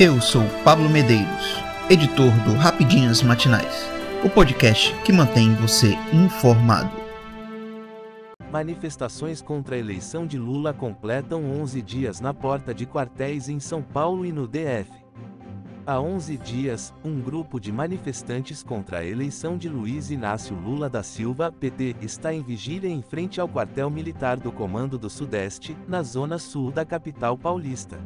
Eu sou Pablo Medeiros, editor do Rapidinhas Matinais, o podcast que mantém você informado. Manifestações contra a eleição de Lula completam 11 dias na porta de quartéis em São Paulo e no DF. Há 11 dias, um grupo de manifestantes contra a eleição de Luiz Inácio Lula da Silva, PT, está em vigília em frente ao quartel militar do Comando do Sudeste, na zona sul da capital paulista.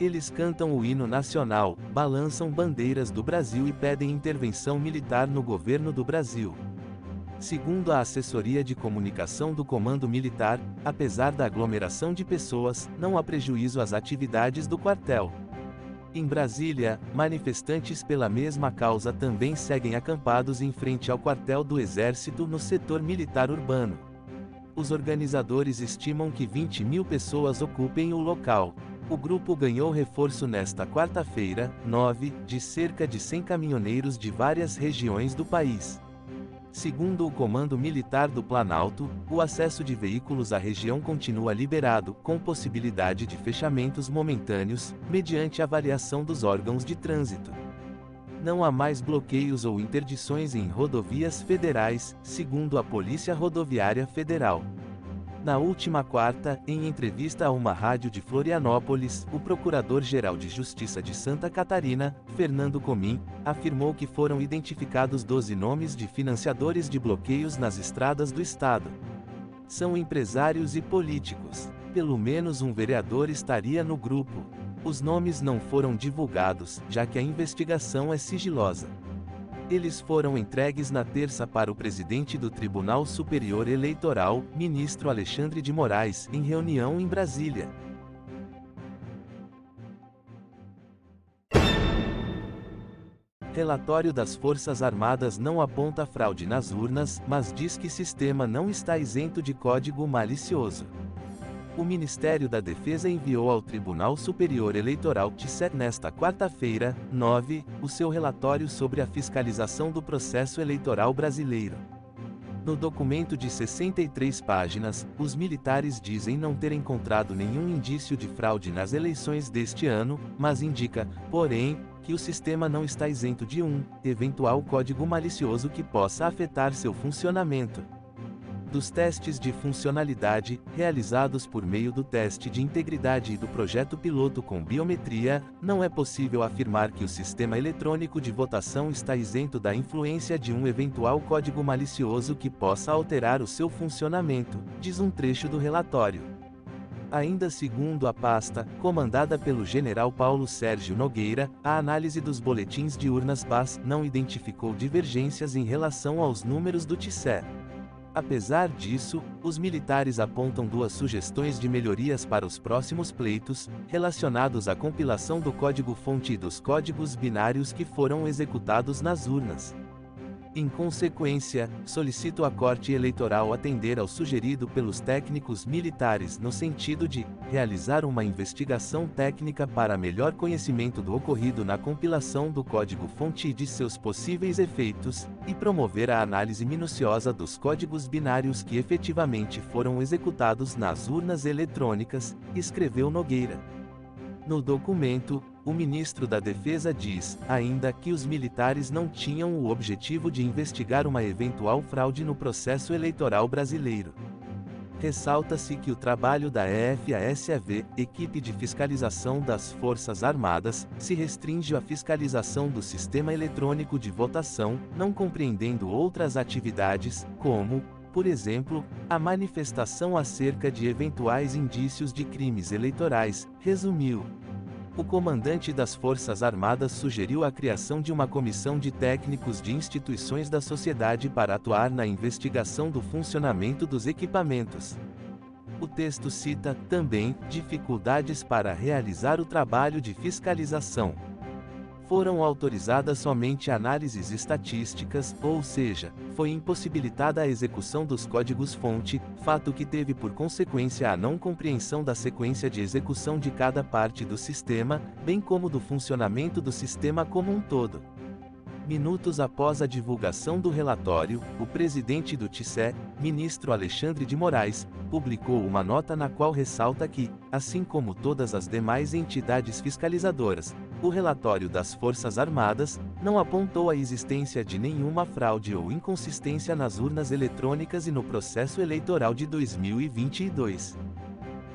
Eles cantam o hino nacional, balançam bandeiras do Brasil e pedem intervenção militar no governo do Brasil. Segundo a assessoria de comunicação do Comando Militar, apesar da aglomeração de pessoas, não há prejuízo às atividades do quartel. Em Brasília, manifestantes pela mesma causa também seguem acampados em frente ao quartel do Exército no setor militar urbano. Os organizadores estimam que 20 mil pessoas ocupem o local. O grupo ganhou reforço nesta quarta-feira, 9, de cerca de 100 caminhoneiros de várias regiões do país. Segundo o Comando Militar do Planalto, o acesso de veículos à região continua liberado, com possibilidade de fechamentos momentâneos, mediante avaliação dos órgãos de trânsito. Não há mais bloqueios ou interdições em rodovias federais, segundo a Polícia Rodoviária Federal. Na última quarta, em entrevista a uma rádio de Florianópolis, o Procurador-Geral de Justiça de Santa Catarina, Fernando Comim, afirmou que foram identificados 12 nomes de financiadores de bloqueios nas estradas do estado. São empresários e políticos. Pelo menos um vereador estaria no grupo. Os nomes não foram divulgados, já que a investigação é sigilosa. Eles foram entregues na terça para o presidente do Tribunal Superior Eleitoral, ministro Alexandre de Moraes, em reunião em Brasília. Relatório das Forças Armadas não aponta fraude nas urnas, mas diz que sistema não está isento de código malicioso o Ministério da Defesa enviou ao Tribunal Superior Eleitoral TSE nesta quarta-feira, 9, o seu relatório sobre a fiscalização do processo eleitoral brasileiro. No documento de 63 páginas, os militares dizem não ter encontrado nenhum indício de fraude nas eleições deste ano, mas indica, porém, que o sistema não está isento de um eventual código malicioso que possa afetar seu funcionamento dos testes de funcionalidade, realizados por meio do teste de integridade e do projeto piloto com biometria, não é possível afirmar que o sistema eletrônico de votação está isento da influência de um eventual código malicioso que possa alterar o seu funcionamento, diz um trecho do relatório. Ainda segundo a pasta, comandada pelo general Paulo Sérgio Nogueira, a análise dos boletins de urnas BAS não identificou divergências em relação aos números do TSE. Apesar disso, os militares apontam duas sugestões de melhorias para os próximos pleitos, relacionados à compilação do código-fonte e dos códigos binários que foram executados nas urnas. Em consequência, solicito à Corte Eleitoral atender ao sugerido pelos técnicos militares no sentido de realizar uma investigação técnica para melhor conhecimento do ocorrido na compilação do código-fonte e de seus possíveis efeitos, e promover a análise minuciosa dos códigos binários que efetivamente foram executados nas urnas eletrônicas, escreveu Nogueira. No documento, o ministro da Defesa diz, ainda, que os militares não tinham o objetivo de investigar uma eventual fraude no processo eleitoral brasileiro. Ressalta-se que o trabalho da EFASAV, Equipe de Fiscalização das Forças Armadas, se restringe à fiscalização do sistema eletrônico de votação, não compreendendo outras atividades, como, por exemplo, a manifestação acerca de eventuais indícios de crimes eleitorais, resumiu o comandante das Forças Armadas sugeriu a criação de uma comissão de técnicos de instituições da sociedade para atuar na investigação do funcionamento dos equipamentos. O texto cita, também, dificuldades para realizar o trabalho de fiscalização foram autorizadas somente análises estatísticas, ou seja, foi impossibilitada a execução dos códigos-fonte, fato que teve por consequência a não compreensão da sequência de execução de cada parte do sistema, bem como do funcionamento do sistema como um todo. Minutos após a divulgação do relatório, o presidente do TSE, ministro Alexandre de Moraes, publicou uma nota na qual ressalta que, assim como todas as demais entidades fiscalizadoras, o relatório das Forças Armadas não apontou a existência de nenhuma fraude ou inconsistência nas urnas eletrônicas e no processo eleitoral de 2022.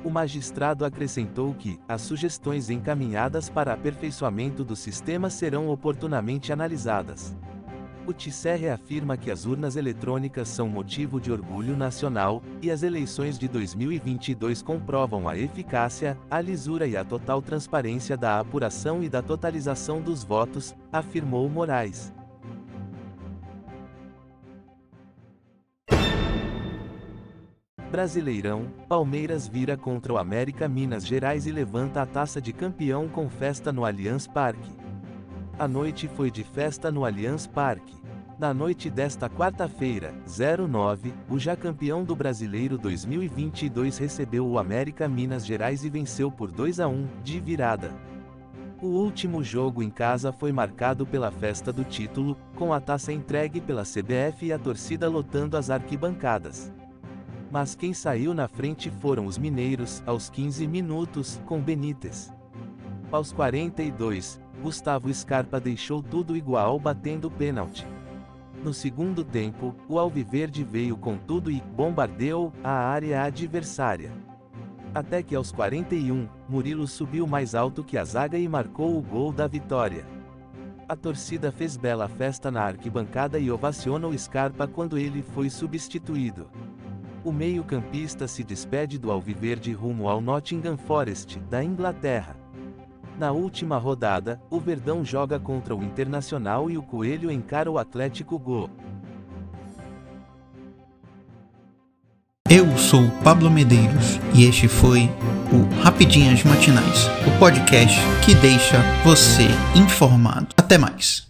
O magistrado acrescentou que as sugestões encaminhadas para aperfeiçoamento do sistema serão oportunamente analisadas. O afirma que as urnas eletrônicas são motivo de orgulho nacional, e as eleições de 2022 comprovam a eficácia, a lisura e a total transparência da apuração e da totalização dos votos, afirmou Moraes. Brasileirão, Palmeiras vira contra o América Minas Gerais e levanta a taça de campeão com festa no Allianz Parque. A noite foi de festa no Allianz Parque. Na noite desta quarta-feira, 09, o já campeão do Brasileiro 2022 recebeu o América Minas Gerais e venceu por 2 a 1, de virada. O último jogo em casa foi marcado pela festa do título, com a taça entregue pela CBF e a torcida lotando as arquibancadas. Mas quem saiu na frente foram os mineiros, aos 15 minutos, com Benítez. Aos 42, Gustavo Scarpa deixou tudo igual batendo pênalti. No segundo tempo, o Alviverde veio com tudo e bombardeou a área adversária. Até que aos 41, Murilo subiu mais alto que a zaga e marcou o gol da vitória. A torcida fez bela festa na arquibancada e ovaciona o Scarpa quando ele foi substituído. O meio-campista se despede do Alviverde rumo ao Nottingham Forest, da Inglaterra. Na última rodada, o Verdão joga contra o Internacional e o Coelho encara o Atlético Go. Eu sou Pablo Medeiros e este foi o Rapidinhas Matinais, o podcast que deixa você informado. Até mais.